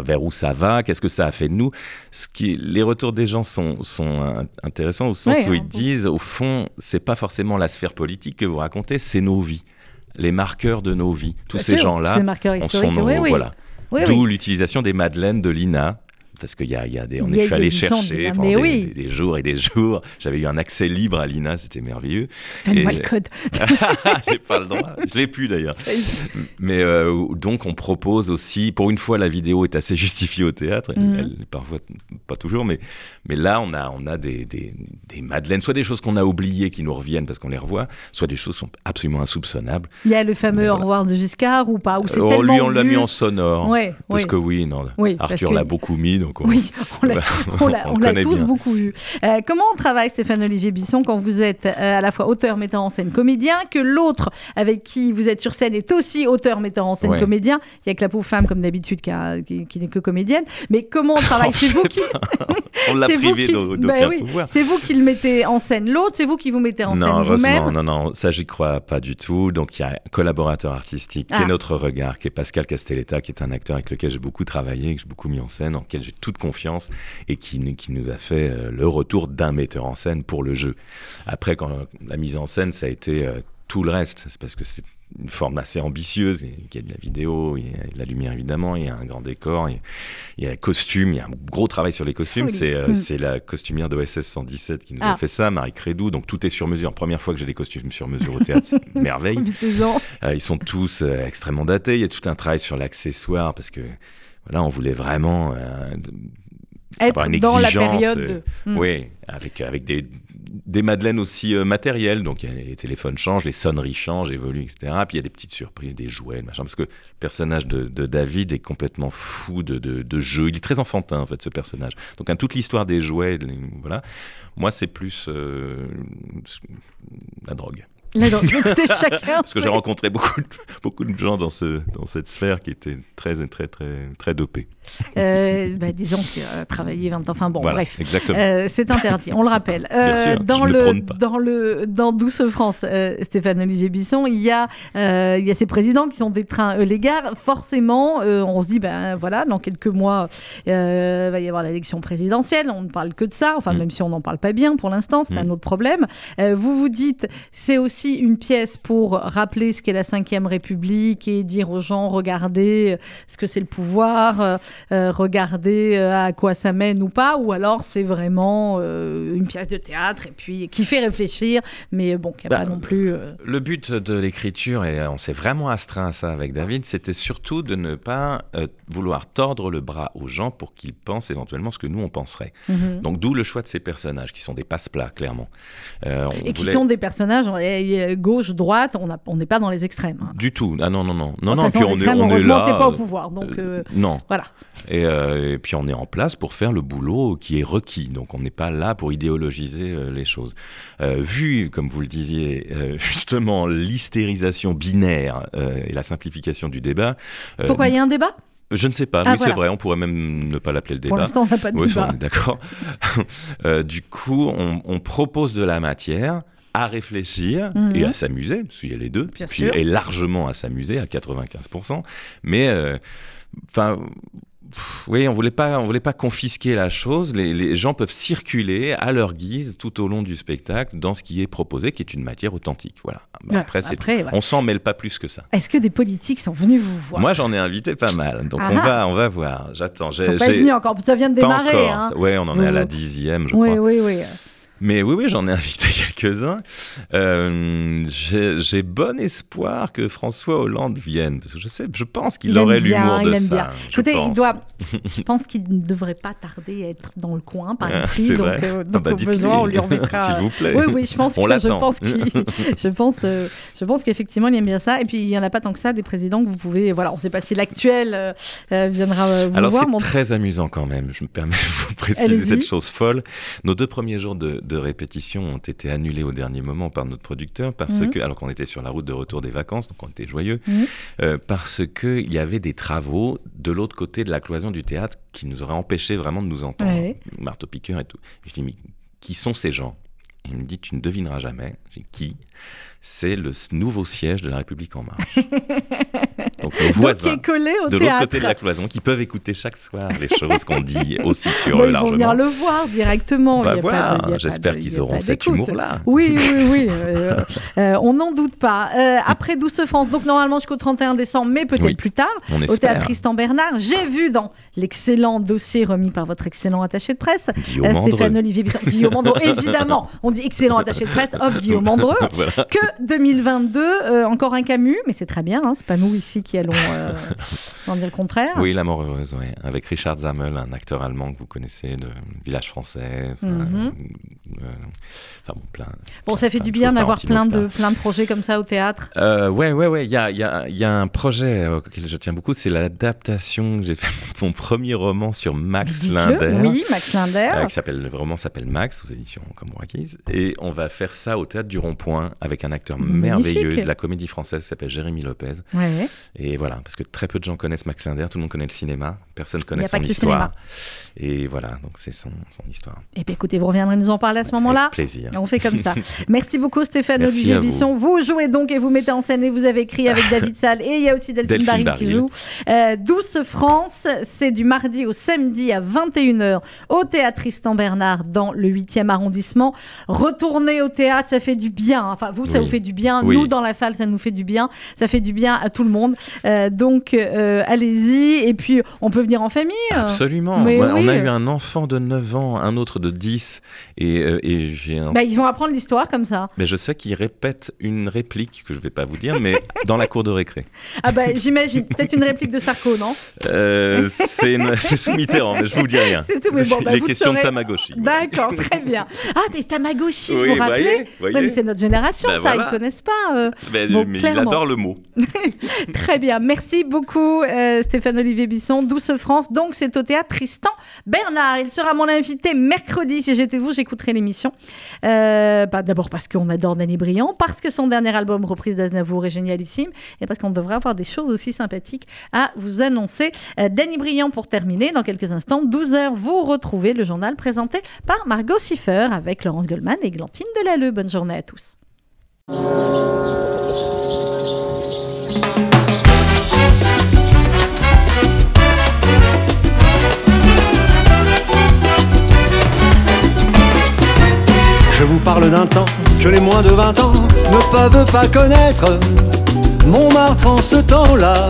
vers, où ça va, qu'est-ce que ça a fait de nous? Ce qui, les retours des gens sont, sont intéressants au sens où ils disent, au fond, c'est pas forcément la sphère politique que vous racontez, c'est nos vies, les marqueurs de nos vies. Tous ces gens-là, en sont nos, voilà. D'où l'utilisation des madeleines de Lina parce qu'il y a, y a des, on est allé chercher pendant des, jours et des jours. J'avais eu un accès libre à l'INA, c'était merveilleux. Donne-moi le code. J'ai pas le droit. Je l'ai plus d'ailleurs. Mais euh, donc on propose aussi, pour une fois, la vidéo est assez justifiée au théâtre. Mhm. parfois pas toujours, mais mais là on a on a des, des, des madeleines, soit des choses qu'on a oubliées qui nous reviennent parce qu'on les revoit, soit des choses qui sont absolument insoupçonnables. Il y a le fameux au revoir de Giscard ou pas ou c'est oh, Lui on l'a mis en sonore. Ouais, parce que oui, non. Arthur l'a beaucoup mis oui, on l'a tous beaucoup vu. Euh, comment on travaille, Stéphane Olivier Bisson, quand vous êtes euh, à la fois auteur, metteur en scène, comédien, que l'autre avec qui vous êtes sur scène est aussi auteur, metteur en scène, comédien? Il y a que la pauvre femme, comme d'habitude, qui, qui, n'est que comédienne. Mais comment on travaille? C'est vous qui. on l'a privé d'aucun oui, C'est vous qui le mettez en scène l'autre, c'est vous qui vous mettez en scène vous-même. Non, non, ça, j'y crois pas du tout. Donc, il y a un collaborateur artistique qui est ah. notre regard, qui est Pascal Castelletta, qui est un acteur avec lequel j'ai beaucoup travaillé, que j'ai beaucoup mis en scène, en lequel j'ai toute confiance et qui, qui nous a fait euh, le retour d'un metteur en scène pour le jeu. Après, quand la mise en scène, ça a été euh, tout le reste. C'est parce que c'est une forme assez ambitieuse. Il y a de la vidéo, il y a de la lumière évidemment, il y a un grand décor, il y a, un costume, il y a un gros travail sur les costumes. Euh, hmm. C'est la costumière d'OSS 117 qui nous a ah. fait ça, Marie Crédou. Donc tout est sur mesure. Première fois que j'ai des costumes sur mesure au théâtre, c'est merveille. ils sont tous extrêmement datés. Il y a tout un travail sur l'accessoire parce que voilà, on voulait vraiment être dans la période. Euh, hmm. Oui, avec, avec des, des madeleines aussi matérielles. Donc les téléphones changent, les sonneries changent, évoluent, etc. Puis il y a des petites surprises, des jouets, machin. Parce que le personnage de, David est complètement fou de, de, jeu. Il est très enfantin, en fait, ce personnage. Donc, toute l'histoire des jouets, voilà. Moi, c'est plus la drogue. Parce que j'ai rencontré beaucoup de, beaucoup de gens dans, ce, dans cette sphère qui étaient très, très, très, très dopés. Euh, bah, disons qu'il a travaillé 20 ans. Enfin bon, bref. Euh, c'est interdit, on le rappelle. Euh, dans, le, dans, le, dans Douce France, euh, Stéphane Olivier Bisson, il y, a, il y a ces présidents qui sont des trains les gares. Forcément, on se dit, ben voilà, dans quelques mois, il va y avoir l'élection présidentielle. On ne parle que de ça. Enfin, mm. même si on n'en parle pas bien pour l'instant, c'est un mm. autre problème. vous vous dites, c'est aussi une pièce pour rappeler ce qu'est la Ve République et dire aux gens, regardez ce que c'est le pouvoir. Euh, regarder euh, à quoi ça mène ou pas, ou alors c'est vraiment euh, une pièce de théâtre et puis qui fait réfléchir, mais bon, qui n'a pas bah, non plus. Le but de l'écriture, et on s'est vraiment astreint à ça avec David, c'était surtout de ne pas vouloir tordre le bras aux gens pour qu'ils pensent éventuellement ce que nous on penserait. Mhm. Donc d'où le choix de ces personnages qui sont des passe-plats, clairement. et qui sont des personnages gauche, droite, on n'est pas dans les extrêmes. Hein. Du tout. Ah non, non, non. Non, non, puis on est, on est là. pas au pouvoir, donc. non. Voilà. Euh, et, puis on est en place pour faire le boulot qui est requis. Donc on n'est pas là pour idéologiser euh, les choses. Euh, vu, comme vous le disiez, justement l'hystérisation binaire et la simplification du débat. Pourquoi il y a un débat? Je ne sais pas, ah, oui c'est vrai, on pourrait même ne pas l'appeler le débat. Pour l'instant on n'a pas de débat. D'accord. du coup, on, propose de la matière à réfléchir et mhm. à s'amuser, parce qu'il y a les deux, Bien puis, et largement à s'amuser à 95%, mais Enfin, oui, on voulait pas, on voulait pas confisquer la chose. Les, gens peuvent circuler à leur guise tout au long du spectacle dans ce qui est proposé, qui est une matière authentique. Voilà. Après, on s'en mêle pas plus que ça. Est-ce que des politiques sont venus vous voir? Moi, j'en ai invité pas mal, donc on ah. va, on va voir. J'attends. Ils sont pas venus encore. Ça vient de démarrer. Hein. Oui, on en est à la dixième, je oui, crois. Oui, oui, oui. Mais oui, oui, j'en ai invité quelques-uns. Euh, j'ai bon espoir que François Hollande vienne, parce que je sais, je pense qu'il aurait l'humour de il ça. Bien. Écoutez, il doit. je pense qu'il ne devrait pas tarder à être dans le coin par ah, ici, donc, euh, donc ah bah, au besoin, on lui remettra. S'il vous plaît. Oui, oui, je pense que je pense je pense, euh, je pense qu'effectivement, il aime bien ça. Et puis, il y en a pas tant que ça des présidents que vous pouvez. Voilà, on ne sait pas si l'actuel viendra vous Alors, voir. Alors, c'est très amusant quand même. Je me permets de vous préciser cette chose folle. Nos deux premiers jours de de répétitions ont été annulées au dernier moment par notre producteur parce mhm. que, alors qu'on était sur la route de retour des vacances, donc on était joyeux, mhm. euh, parce qu'il y avait des travaux de l'autre côté de la cloison du théâtre qui nous auraient empêché vraiment de nous entendre. Marteau piqueur et tout. Je dis, mais qui sont ces gens? Il me dit, tu ne devineras jamais. J'ai qui? C'est le nouveau siège de la République en marche. Donc nos voisins de l'autre côté de la cloison qui peuvent écouter chaque soir les choses qu'on dit aussi sur eux largement. Ils vont venir le voir directement. On va voir. J'espère qu'ils auront cet humour-là. Oui, oui, oui. Euh, euh, on n'en doute pas. Euh, après Douce France, donc normalement jusqu'au 31 décembre, mais peut-être plus tard, au théâtre Tristan Bernard. J'ai vu dans l'excellent dossier remis par votre excellent attaché de presse, Stéphane Olivier Bisson. Guillaume Mandreux, évidemment. On dit excellent attaché de presse, hop, Guillaume Mandreux. Que 2022, euh, encore un Camus, mais c'est très bien, hein, c'est pas nous ici qui allons euh, en dire le contraire. Oui, La mort heureuse, avec Richard Zammel, un acteur allemand que vous connaissez de Village français. Euh, bon, plein, bon, ça fait du bien d'avoir plein de, plein de projets comme ça au théâtre. Ouais, ouais, ouais. Il y a, y, a, y a, un projet auquel je tiens beaucoup, c'est l'adaptation. J'ai fait mon premier roman sur Max Linder. Oui, Max Linder. qui s'appelle, le roman s'appelle Max, aux éditions comme Rakis. Et on va faire ça au théâtre du Rond-Point avec un acteur merveilleux de la comédie française qui s'appelle Jérémy Lopez. Et voilà, parce que très peu de gens connaissent Max Linder, tout le monde connaît le cinéma, personne ne connaît son histoire. Et voilà, donc c'est son, son, histoire. Et puis écoutez, vous reviendrez nous en parler à ce moment-là. plaisir. On fait comme ça. Merci beaucoup Stéphane Olivier Bisson. Vous. jouez donc et vous mettez en scène et vous avez écrit avec David Salle et il y a aussi Delphine, Barry, qui joue. Euh, Douce France, c'est du mardi au samedi à 21h au théâtre Tristan Bernard dans le 8e arrondissement. Retournez au théâtre, ça fait du bien. Enfin, vous, ça vous fait fait du bien. Nous, dans la falle, ça nous fait du bien. Ça fait du bien à tout le monde. donc, allez-y. Et puis, on peut venir en famille. Absolument. On a eu un enfant de 9 ans, un autre de 10. Et, et j'ai un... Bah, ils vont apprendre l'histoire comme ça. Mais je sais qu'ils répètent une réplique que je ne vais pas vous dire, mais dans la cour de récré. Ah bah j'imagine. Peut-être une réplique de Sarko, non? C'est sous Mitterrand, mais je vous dis rien. C'est tout, mais bon, bah, Les questions de Tamagotchi. D'accord, très bien. Ah, des Tamagotchi, vous vous rappelez voyez, mais c'est notre génération, ben ça, ils ne connaissent pas. Euh... Mais il adore le mot. très bien, merci beaucoup euh, Stéphane-Olivier Bisson, Douce France. Donc c'est au théâtre Tristan Bernard. Il sera mon invité mercredi. Si j'étais vous, j'écouterai l'émission. Euh, bah, D'abord parce qu'on adore Danny Briand, parce que son dernier album, Reprise d'Aznavour, est génialissime, et parce qu'on devrait avoir des choses aussi sympathiques à vous annoncer. Euh, Danny Briand pour terminer, dans quelques instants, 12h, vous retrouvez le journal présenté par Margot Siffer avec Laurence Goldman et Glantine Delalleux. Bonne journée à tous. Je vous parle d'un temps que les moins de 20 ans ne peuvent pas connaître. Montmartre en ce temps-là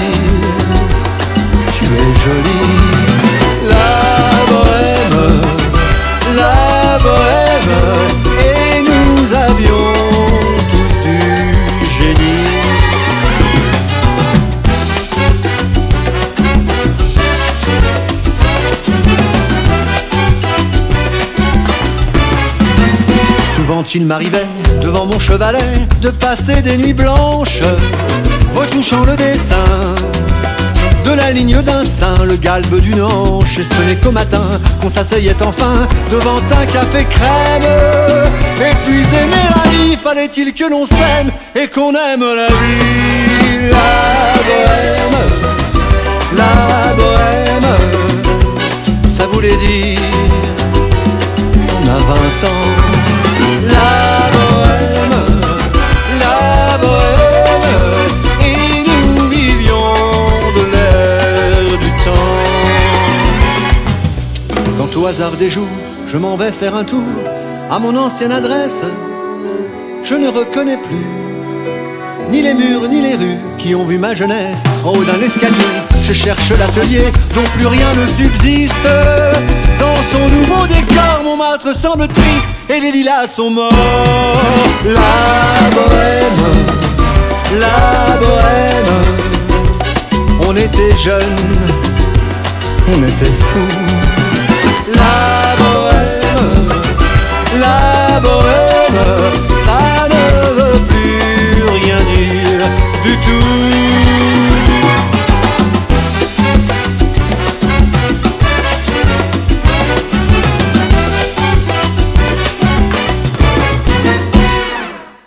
Souvent il m'arrivait devant mon chevalet de passer des nuits blanches, retouchant le dessin de la ligne d'un sein, le galbe d'une hanche. Et ce n'est qu'au matin qu'on s'asseyait enfin devant un café crème. Épuisé mais ravi, fallait-il que l'on s'aime et qu'on aime la vie? La bohème, la bohème, ça voulait dire on a 20 ans. Au hasard des jours, je m'en vais faire un tour à mon ancienne adresse, je ne reconnais plus ni les murs ni les rues qui ont vu ma jeunesse en haut d'un escalier. Je cherche l'atelier dont plus rien ne subsiste. Dans son nouveau décor, Montmartre semble triste et les lilas sont morts. La bohème, la bohème, on était jeunes, on était fous. La bohème, la bohème, ça ne veut plus rien dire du tout.